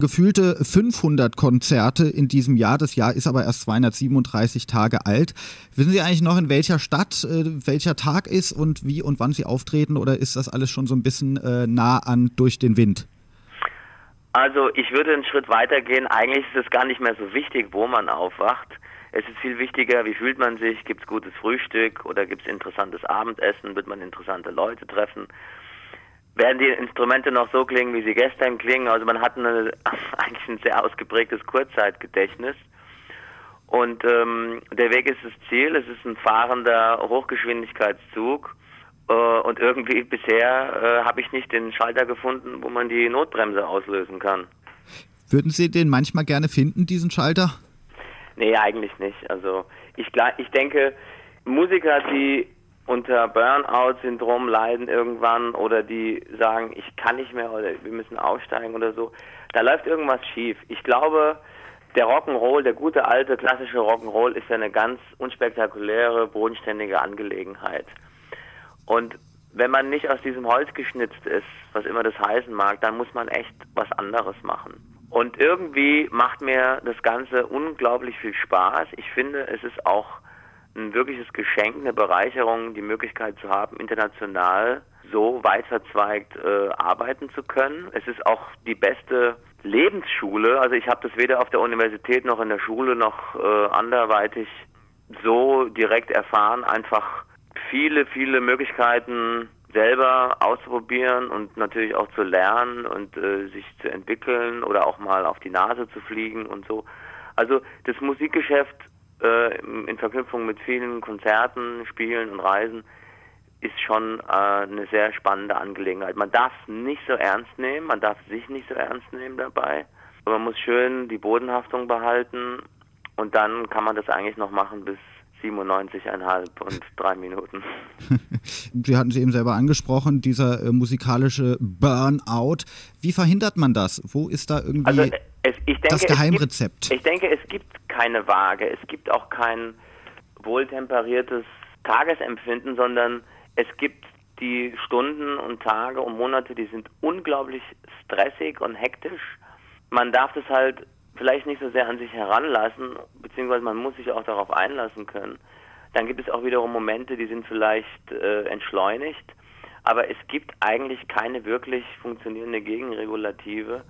gefühlte 500 Konzerte in diesem Jahr. Das Jahr ist aber erst 237 Tage alt. Wissen Sie eigentlich noch, in welcher Stadt äh, welcher Tag ist und wie und wann Sie auftreten oder ist das alles schon so ein bisschen äh, nah an durch den Wind? Also ich würde einen Schritt weiter gehen. Eigentlich ist es gar nicht mehr so wichtig, wo man aufwacht. Es ist viel wichtiger, wie fühlt man sich, gibt es gutes Frühstück oder gibt es interessantes Abendessen, wird man interessante Leute treffen werden die Instrumente noch so klingen, wie sie gestern klingen. Also man hat eine, eigentlich ein sehr ausgeprägtes Kurzzeitgedächtnis. Und ähm, der Weg ist das Ziel. Es ist ein fahrender Hochgeschwindigkeitszug. Äh, und irgendwie bisher äh, habe ich nicht den Schalter gefunden, wo man die Notbremse auslösen kann. Würden Sie den manchmal gerne finden, diesen Schalter? Nee, eigentlich nicht. Also ich, ich denke, Musiker, die unter Burnout-Syndrom leiden irgendwann oder die sagen, ich kann nicht mehr oder wir müssen aussteigen oder so, da läuft irgendwas schief. Ich glaube, der Rock'n'Roll, der gute alte klassische Rock'n'Roll ist ja eine ganz unspektakuläre, bodenständige Angelegenheit. Und wenn man nicht aus diesem Holz geschnitzt ist, was immer das heißen mag, dann muss man echt was anderes machen. Und irgendwie macht mir das Ganze unglaublich viel Spaß. Ich finde, es ist auch ein wirkliches Geschenk, eine Bereicherung, die Möglichkeit zu haben, international so weit verzweigt äh, arbeiten zu können. Es ist auch die beste Lebensschule. Also ich habe das weder auf der Universität noch in der Schule noch äh, anderweitig so direkt erfahren. Einfach viele, viele Möglichkeiten selber auszuprobieren und natürlich auch zu lernen und äh, sich zu entwickeln oder auch mal auf die Nase zu fliegen und so. Also das Musikgeschäft äh, in Verknüpfung mit vielen Konzerten, Spielen und Reisen ist schon äh, eine sehr spannende Angelegenheit. Man darf es nicht so ernst nehmen, man darf sich nicht so ernst nehmen dabei, aber man muss schön die Bodenhaftung behalten und dann kann man das eigentlich noch machen bis 97,5 und drei Minuten. Sie hatten sie eben selber angesprochen, dieser äh, musikalische Burnout. Wie verhindert man das? Wo ist da irgendwie also, es, denke, das Geheimrezept? Gibt, ich denke, es gibt keine Waage. Es gibt auch kein wohltemperiertes Tagesempfinden, sondern es gibt die Stunden und Tage und Monate, die sind unglaublich stressig und hektisch. Man darf das halt vielleicht nicht so sehr an sich heranlassen, beziehungsweise man muss sich auch darauf einlassen können. Dann gibt es auch wiederum Momente, die sind vielleicht äh, entschleunigt, aber es gibt eigentlich keine wirklich funktionierende Gegenregulative,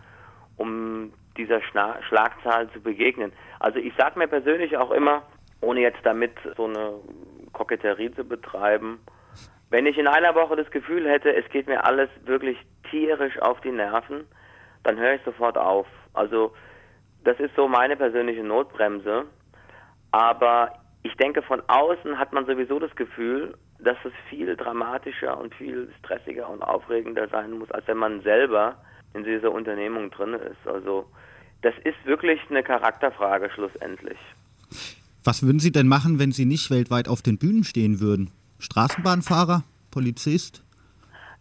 um dieser Schna Schlagzahl zu begegnen. Also ich sage mir persönlich auch immer, ohne jetzt damit so eine Koketterie zu betreiben, wenn ich in einer Woche das Gefühl hätte, es geht mir alles wirklich tierisch auf die Nerven, dann höre ich sofort auf. Also das ist so meine persönliche Notbremse. Aber ich denke, von außen hat man sowieso das Gefühl, dass es viel dramatischer und viel stressiger und aufregender sein muss, als wenn man selber in dieser Unternehmung drin ist. Also das ist wirklich eine Charakterfrage schlussendlich. Was würden Sie denn machen, wenn Sie nicht weltweit auf den Bühnen stehen würden? Straßenbahnfahrer, Polizist?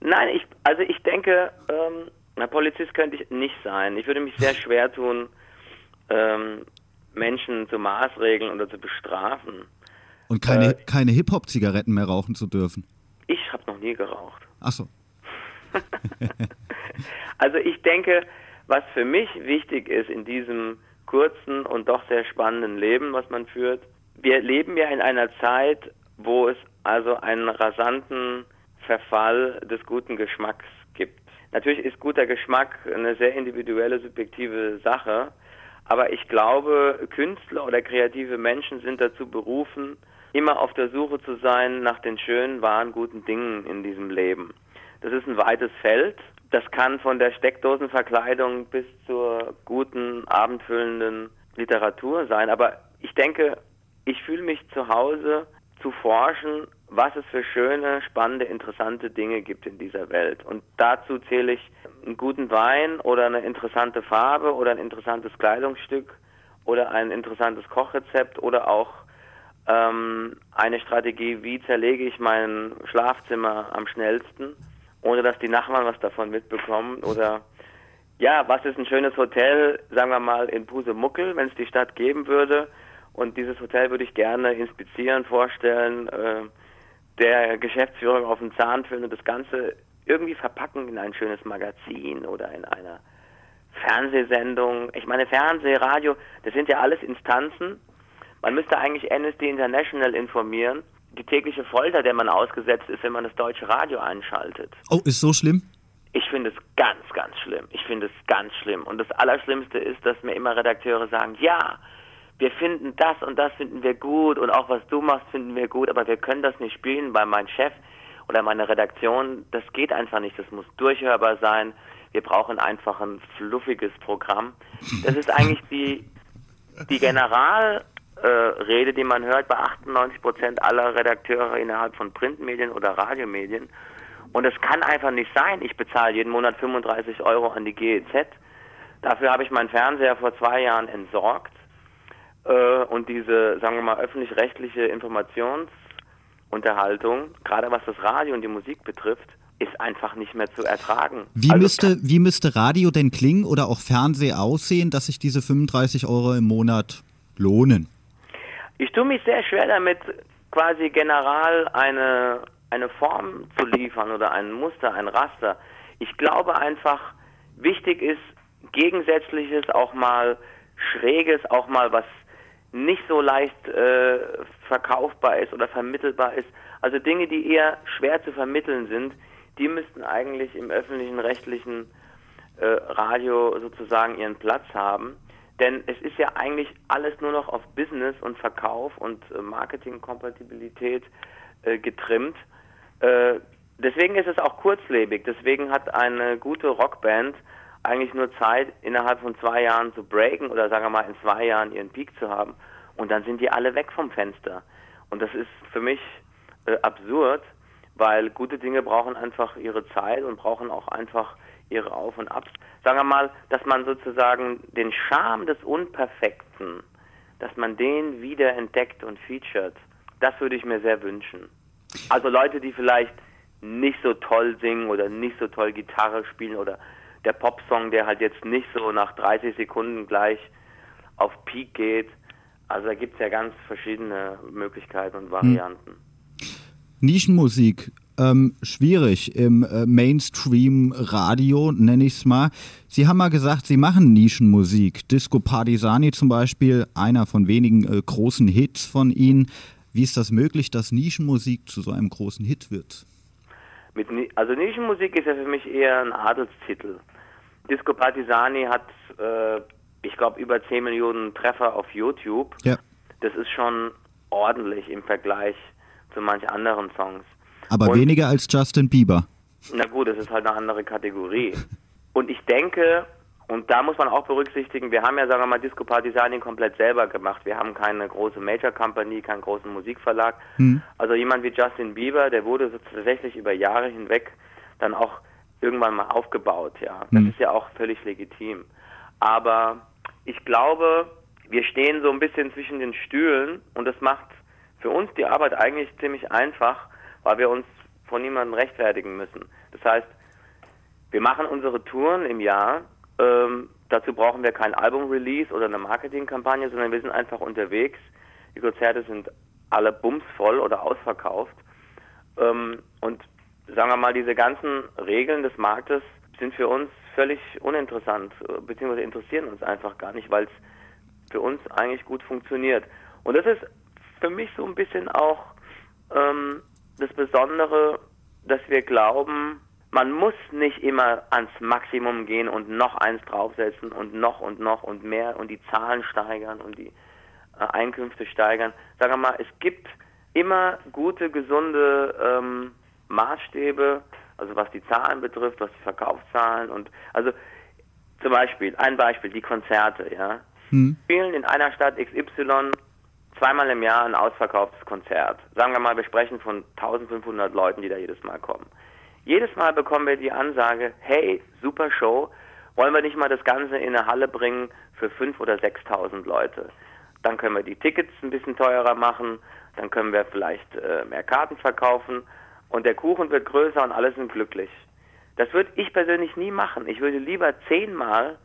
Nein, ich, also ich denke, ähm, ein Polizist könnte ich nicht sein. Ich würde mich sehr schwer tun, ähm, Menschen zu maßregeln oder zu bestrafen. Und keine, äh, keine Hip-Hop-Zigaretten mehr rauchen zu dürfen? Ich habe noch nie geraucht. Ach so. also ich denke, was für mich wichtig ist in diesem kurzen und doch sehr spannenden Leben, was man führt, wir leben ja in einer Zeit, wo es also einen rasanten Verfall des guten Geschmacks gibt. Natürlich ist guter Geschmack eine sehr individuelle, subjektive Sache, aber ich glaube, Künstler oder kreative Menschen sind dazu berufen, immer auf der Suche zu sein nach den schönen, wahren, guten Dingen in diesem Leben. Das ist ein weites Feld. Das kann von der Steckdosenverkleidung bis zur guten, abendfüllenden Literatur sein. Aber ich denke, ich fühle mich zu Hause zu forschen, was es für schöne, spannende, interessante Dinge gibt in dieser Welt. Und dazu zähle ich einen guten Wein oder eine interessante Farbe oder ein interessantes Kleidungsstück oder ein interessantes Kochrezept oder auch ähm, eine Strategie, wie zerlege ich mein Schlafzimmer am schnellsten, ohne dass die Nachbarn was davon mitbekommen oder ja, was ist ein schönes Hotel, sagen wir mal in Pusemuckel, wenn es die Stadt geben würde und dieses Hotel würde ich gerne inspizieren, vorstellen, äh, der Geschäftsführung auf den Zahn führen und das Ganze irgendwie verpacken in ein schönes Magazin oder in einer Fernsehsendungen. Ich meine, Fernseh, Radio, das sind ja alles Instanzen. Man müsste eigentlich Amnesty International informieren. Die tägliche Folter, der man ausgesetzt ist, wenn man das deutsche Radio einschaltet. Oh, ist so schlimm? Ich finde es ganz, ganz schlimm. Ich finde es ganz schlimm. Und das Allerschlimmste ist, dass mir immer Redakteure sagen, ja, wir finden das und das finden wir gut und auch was du machst finden wir gut, aber wir können das nicht spielen, weil mein Chef oder meine Redaktion, das geht einfach nicht. Das muss durchhörbar sein. Wir brauchen einfach ein fluffiges Programm. Das ist eigentlich die, die Generalrede, äh, die man hört bei 98 Prozent aller Redakteure innerhalb von Printmedien oder Radiomedien. Und es kann einfach nicht sein. Ich bezahle jeden Monat 35 Euro an die GEZ. Dafür habe ich meinen Fernseher vor zwei Jahren entsorgt. Äh, und diese, sagen wir mal, öffentlich-rechtliche Informationsunterhaltung, gerade was das Radio und die Musik betrifft, ist einfach nicht mehr zu ertragen. Wie, also, müsste, wie müsste Radio denn klingen oder auch Fernseh aussehen, dass sich diese 35 Euro im Monat lohnen? Ich tue mich sehr schwer damit, quasi general eine eine Form zu liefern oder ein Muster, ein Raster. Ich glaube einfach, wichtig ist Gegensätzliches, auch mal Schräges, auch mal was nicht so leicht äh, verkaufbar ist oder vermittelbar ist. Also Dinge, die eher schwer zu vermitteln sind, die müssten eigentlich im öffentlichen rechtlichen äh, Radio sozusagen ihren Platz haben. Denn es ist ja eigentlich alles nur noch auf Business und Verkauf und äh, Marketingkompatibilität äh, getrimmt. Äh, deswegen ist es auch kurzlebig. Deswegen hat eine gute Rockband eigentlich nur Zeit, innerhalb von zwei Jahren zu breaken oder sagen wir mal in zwei Jahren ihren Peak zu haben. Und dann sind die alle weg vom Fenster. Und das ist für mich äh, absurd, weil gute Dinge brauchen einfach ihre Zeit und brauchen auch einfach ihre Auf und Abs. Sagen wir mal, dass man sozusagen den Charme des Unperfekten, dass man den wieder entdeckt und featured, das würde ich mir sehr wünschen. Also Leute, die vielleicht nicht so toll singen oder nicht so toll Gitarre spielen oder der Popsong, der halt jetzt nicht so nach 30 Sekunden gleich auf Peak geht. Also da gibt es ja ganz verschiedene Möglichkeiten und Varianten. Hm. Nischenmusik, ähm, schwierig im äh, Mainstream-Radio, nenne ich es mal. Sie haben mal gesagt, Sie machen Nischenmusik. Disco Partisani zum Beispiel, einer von wenigen äh, großen Hits von Ihnen. Wie ist das möglich, dass Nischenmusik zu so einem großen Hit wird? Mit, also Nischenmusik ist ja für mich eher ein Adelstitel. Disco Partisani hat, äh, ich glaube, über 10 Millionen Treffer auf YouTube. Ja. Das ist schon ordentlich im Vergleich zu manch anderen Songs. Aber Und, weniger als Justin Bieber. Na gut, das ist halt eine andere Kategorie. Und ich denke, und da muss man auch berücksichtigen, wir haben ja, sagen wir mal, Disco Party Signing komplett selber gemacht. Wir haben keine große Major Company, keinen großen Musikverlag. Mhm. Also jemand wie Justin Bieber, der wurde so tatsächlich über Jahre hinweg dann auch irgendwann mal aufgebaut, ja. Das mhm. ist ja auch völlig legitim. Aber ich glaube, wir stehen so ein bisschen zwischen den Stühlen und das macht für uns die Arbeit eigentlich ziemlich einfach, weil wir uns von niemandem rechtfertigen müssen. Das heißt, wir machen unsere Touren im Jahr ähm, dazu brauchen wir kein Album-Release oder eine Marketingkampagne, sondern wir sind einfach unterwegs. Die Konzerte sind alle bumsvoll oder ausverkauft. Ähm, und sagen wir mal, diese ganzen Regeln des Marktes sind für uns völlig uninteressant, beziehungsweise interessieren uns einfach gar nicht, weil es für uns eigentlich gut funktioniert. Und das ist für mich so ein bisschen auch ähm, das Besondere, dass wir glauben, man muss nicht immer ans Maximum gehen und noch eins draufsetzen und noch und noch und mehr und die Zahlen steigern und die äh, Einkünfte steigern. Sagen wir mal, es gibt immer gute, gesunde ähm, Maßstäbe, also was die Zahlen betrifft, was die Verkaufszahlen und also zum Beispiel, ein Beispiel, die Konzerte, ja. Hm. Spielen in einer Stadt XY zweimal im Jahr ein ausverkauftes Konzert. Sagen wir mal, wir sprechen von 1500 Leuten, die da jedes Mal kommen. Jedes Mal bekommen wir die Ansage, hey, super Show, wollen wir nicht mal das Ganze in eine Halle bringen für 5.000 oder 6.000 Leute. Dann können wir die Tickets ein bisschen teurer machen, dann können wir vielleicht äh, mehr Karten verkaufen und der Kuchen wird größer und alle sind glücklich. Das würde ich persönlich nie machen. Ich würde lieber zehnmal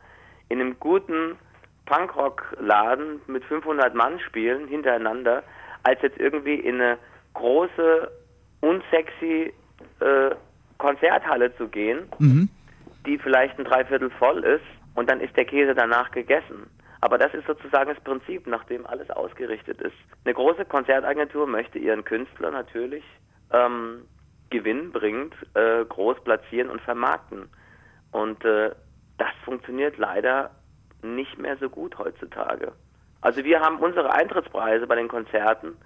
in einem guten Punkrock-Laden mit 500 Mann spielen hintereinander, als jetzt irgendwie in eine große, unsexy äh, Konzerthalle zu gehen, mhm. die vielleicht ein Dreiviertel voll ist und dann ist der Käse danach gegessen. Aber das ist sozusagen das Prinzip, nach dem alles ausgerichtet ist. Eine große Konzertagentur möchte ihren Künstler natürlich ähm, gewinnbringend äh, groß platzieren und vermarkten. Und äh, das funktioniert leider nicht mehr so gut heutzutage. Also wir haben unsere Eintrittspreise bei den Konzerten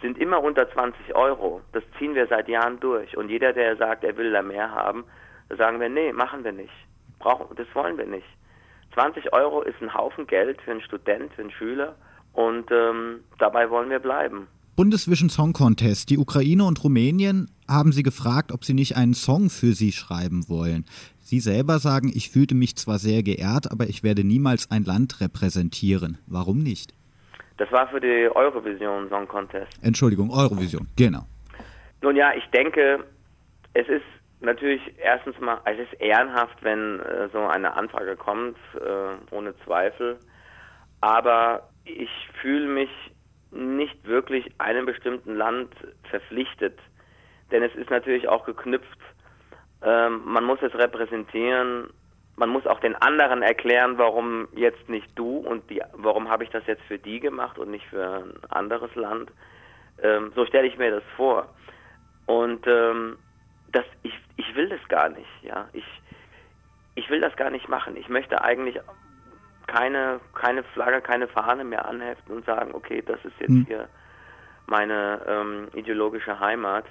sind immer unter 20 Euro. Das ziehen wir seit Jahren durch. Und jeder, der sagt, er will da mehr haben, sagen wir, nee, machen wir nicht. Brauchen, das wollen wir nicht. 20 Euro ist ein Haufen Geld für einen Student, für einen Schüler. Und ähm, dabei wollen wir bleiben. Bundesvision Song Contest. Die Ukraine und Rumänien haben Sie gefragt, ob Sie nicht einen Song für Sie schreiben wollen. Sie selber sagen, ich fühlte mich zwar sehr geehrt, aber ich werde niemals ein Land repräsentieren. Warum nicht? Das war für die Eurovision Song Contest. Entschuldigung, Eurovision, genau. Nun ja, ich denke, es ist natürlich erstens mal, es ist ehrenhaft, wenn äh, so eine Anfrage kommt, äh, ohne Zweifel. Aber ich fühle mich nicht wirklich einem bestimmten Land verpflichtet. Denn es ist natürlich auch geknüpft ähm, man muss es repräsentieren. Man muss auch den anderen erklären, warum jetzt nicht du und die, warum habe ich das jetzt für die gemacht und nicht für ein anderes Land. Ähm, so stelle ich mir das vor. Und ähm, das, ich, ich will das gar nicht. Ja, ich, ich will das gar nicht machen. Ich möchte eigentlich keine, keine Flagge, keine Fahne mehr anheften und sagen, okay, das ist jetzt hm. hier meine ähm, ideologische Heimat.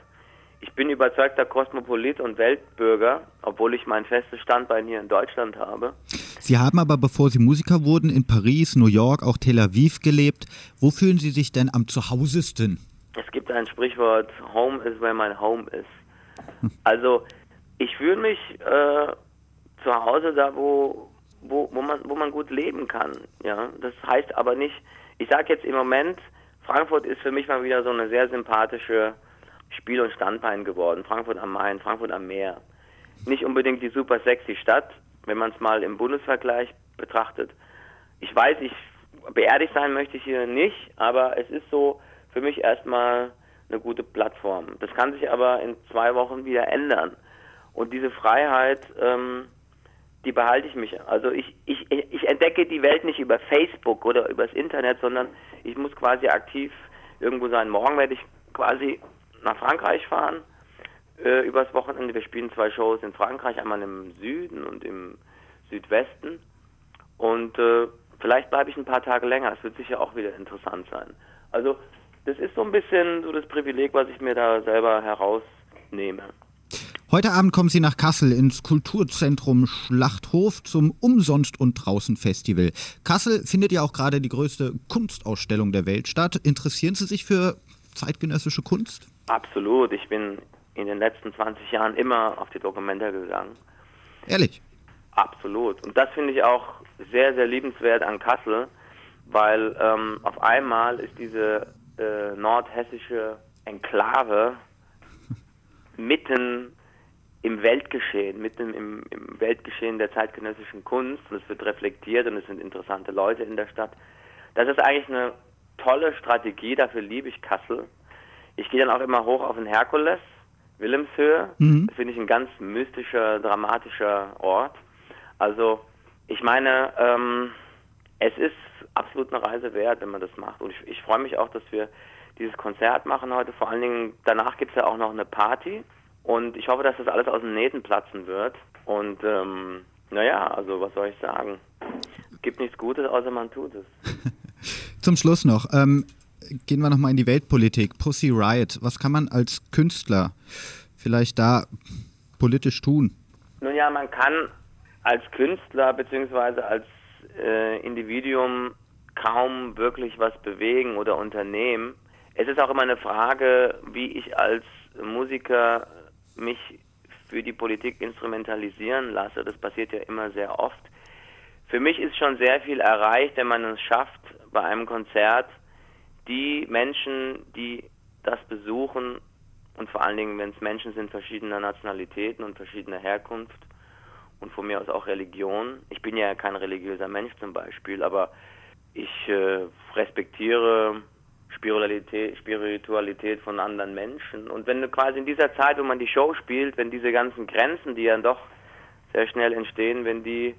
Ich bin überzeugter Kosmopolit und Weltbürger, obwohl ich mein festes Standbein hier in Deutschland habe. Sie haben aber, bevor Sie Musiker wurden, in Paris, New York, auch Tel Aviv gelebt. Wo fühlen Sie sich denn am zuhausesten? Es gibt ein Sprichwort, Home is where my home is. Also ich fühle mich äh, zu Hause da, wo, wo, wo, man, wo man gut leben kann. Ja? Das heißt aber nicht, ich sage jetzt im Moment, Frankfurt ist für mich mal wieder so eine sehr sympathische Spiel- und Standbein geworden. Frankfurt am Main, Frankfurt am Meer. Nicht unbedingt die super sexy Stadt, wenn man es mal im Bundesvergleich betrachtet. Ich weiß, ich beerdigt sein möchte ich hier nicht, aber es ist so für mich erstmal eine gute Plattform. Das kann sich aber in zwei Wochen wieder ändern. Und diese Freiheit, ähm, die behalte ich mich. Also ich, ich, ich entdecke die Welt nicht über Facebook oder übers Internet, sondern ich muss quasi aktiv irgendwo sein. Morgen werde ich quasi nach Frankreich fahren äh, übers Wochenende. Wir spielen zwei Shows in Frankreich, einmal im Süden und im Südwesten. Und äh, vielleicht bleibe ich ein paar Tage länger. Das wird sicher auch wieder interessant sein. Also das ist so ein bisschen so das Privileg, was ich mir da selber herausnehme. Heute Abend kommen Sie nach Kassel ins Kulturzentrum Schlachthof zum Umsonst und Draußen Festival. Kassel findet ja auch gerade die größte Kunstausstellung der Welt statt. Interessieren Sie sich für zeitgenössische Kunst? Absolut. Ich bin in den letzten 20 Jahren immer auf die Dokumenta gegangen. Ehrlich? Absolut. Und das finde ich auch sehr, sehr liebenswert an Kassel, weil ähm, auf einmal ist diese äh, nordhessische Enklave mitten im Weltgeschehen, mitten im, im, Weltgeschehen der zeitgenössischen Kunst und es wird reflektiert und es sind interessante Leute in der Stadt. Das ist eigentlich eine tolle Strategie, dafür liebe ich Kassel. Ich gehe dann auch immer hoch auf den Herkules, Wilhelmshöhe. Mhm. Das finde ich ein ganz mystischer, dramatischer Ort. Also ich meine, ähm, es ist absolut eine Reise wert, wenn man das macht. Und ich, ich freue mich auch, dass wir dieses Konzert machen heute. Vor allen Dingen, danach gibt es ja auch noch eine Party. Und ich hoffe, dass das alles aus den Nähten platzen wird. Und ähm, naja, also was soll ich sagen? Es gibt nichts Gutes, außer man tut es. Zum Schluss noch. Ähm, gehen wir nochmal in die Weltpolitik. Pussy Riot, was kann man als Künstler vielleicht da politisch tun? Nun ja, man kann als Künstler bzw. als äh, Individuum kaum wirklich was bewegen oder unternehmen. Es ist auch immer eine Frage, wie ich als Musiker mich für die Politik instrumentalisieren lasse. Das passiert ja immer sehr oft. Für mich ist schon sehr viel erreicht, wenn man es schafft, bei einem Konzert die Menschen, die das besuchen, und vor allen Dingen, wenn es Menschen sind verschiedener Nationalitäten und verschiedener Herkunft und von mir aus auch Religion. Ich bin ja kein religiöser Mensch zum Beispiel, aber ich äh, respektiere Spiritualität, Spiritualität von anderen Menschen. Und wenn du quasi in dieser Zeit, wo man die Show spielt, wenn diese ganzen Grenzen, die ja doch sehr schnell entstehen, wenn die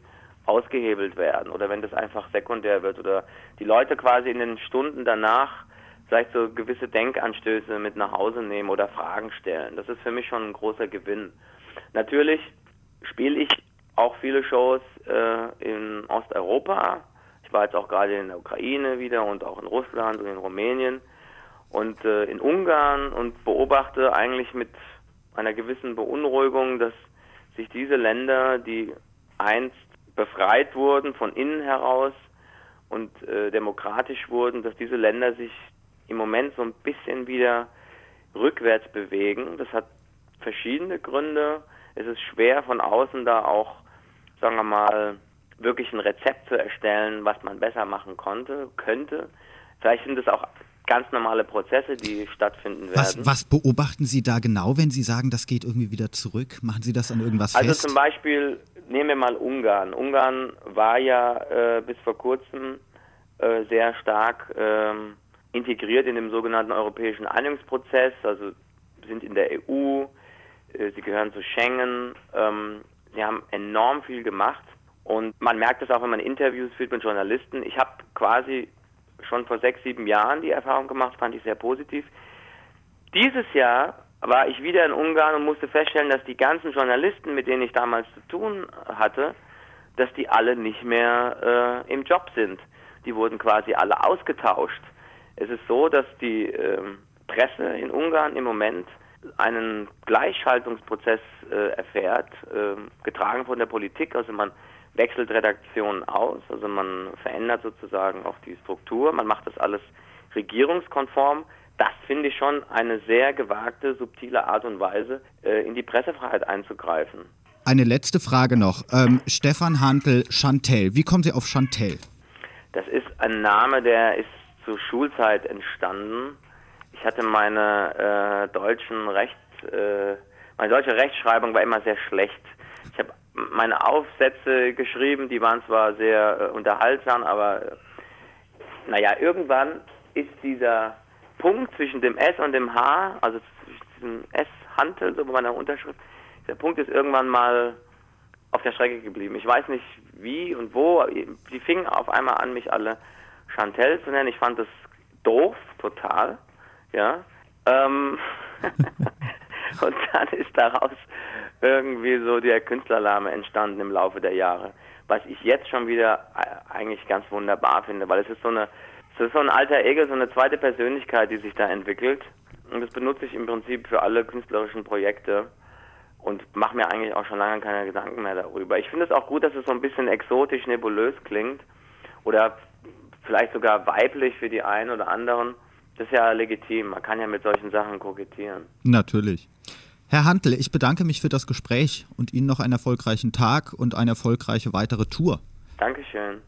ausgehebelt werden oder wenn das einfach sekundär wird oder die Leute quasi in den Stunden danach vielleicht so gewisse Denkanstöße mit nach Hause nehmen oder Fragen stellen. Das ist für mich schon ein großer Gewinn. Natürlich spiele ich auch viele Shows äh, in Osteuropa. Ich war jetzt auch gerade in der Ukraine wieder und auch in Russland und in Rumänien und äh, in Ungarn und beobachte eigentlich mit einer gewissen Beunruhigung, dass sich diese Länder, die einst befreit wurden von innen heraus und äh, demokratisch wurden, dass diese Länder sich im Moment so ein bisschen wieder rückwärts bewegen. Das hat verschiedene Gründe. Es ist schwer von außen da auch, sagen wir mal, wirklich ein Rezept zu erstellen, was man besser machen konnte, könnte. Vielleicht sind es auch ganz normale Prozesse, die stattfinden werden. Was, was, beobachten Sie da genau, wenn Sie sagen, das geht irgendwie wieder zurück? Machen Sie das an irgendwas also fest? Also zum Beispiel, nehmen wir mal Ungarn. Ungarn war ja äh, bis vor kurzem äh, sehr stark ähm, integriert in dem sogenannten europäischen Einigungsprozess, also sind in der EU, äh, sie gehören zu Schengen, ähm, sie haben enorm viel gemacht und man merkt es auch, wenn man Interviews führt mit Journalisten. Ich habe quasi schon vor sechs, sieben Jahren die Erfahrung gemacht, fand ich sehr positiv. Dieses Jahr war ich wieder in Ungarn und musste feststellen, dass die ganzen Journalisten, mit denen ich damals zu tun hatte, dass die alle nicht mehr äh, im Job sind. Die wurden quasi alle ausgetauscht. Es ist so, dass die äh, Presse in Ungarn im Moment einen Gleichschaltungsprozess äh, erfährt, äh, getragen von der Politik. Also man wechselt Redaktionen aus, also man verändert sozusagen auch die Struktur, man macht das alles regierungskonform. Das finde ich schon eine sehr gewagte, subtile Art und Weise, äh, in die Pressefreiheit einzugreifen. Eine letzte Frage noch. Ähm, Stefan Hantel, Chantel. Wie kommen Sie auf Chantel? Das ist ein Name, der ist zur Schulzeit entstanden. Ich hatte meine äh, deutschen Rechts, äh, meine deutsche Rechtschreibung war immer sehr schlecht. Ich habe meine Aufsätze geschrieben, die waren zwar sehr äh, unterhaltsam, aber äh, naja, irgendwann ist dieser Punkt zwischen dem S und dem H, also zwischen diesem S-Hantel, so bei meiner Unterschrift, der Punkt ist irgendwann mal auf der Strecke geblieben. Ich weiß nicht wie und wo, die fingen auf einmal an, mich alle Chantel zu nennen. Ich fand das doof, total, ja. Ähm und dann ist daraus irgendwie so der Künstlerlame entstanden im Laufe der Jahre. Was ich jetzt schon wieder äh, eigentlich ganz wunderbar finde, weil es ist so eine, es ist so ein alter Ego, so eine zweite Persönlichkeit, die sich da entwickelt. Und das benutze ich im Prinzip für alle künstlerischen Projekte und mache mir eigentlich auch schon lange keine Gedanken mehr darüber. Ich finde es auch gut, dass es so ein bisschen exotisch, nebulös klingt oder vielleicht sogar weiblich für die einen oder anderen. Das ist ja legitim. Man kann ja mit solchen Sachen kokettieren. Natürlich. Herr Hantel, ich bedanke mich für das Gespräch und Ihnen noch einen erfolgreichen Tag und eine erfolgreiche weitere Tour. Dankeschön.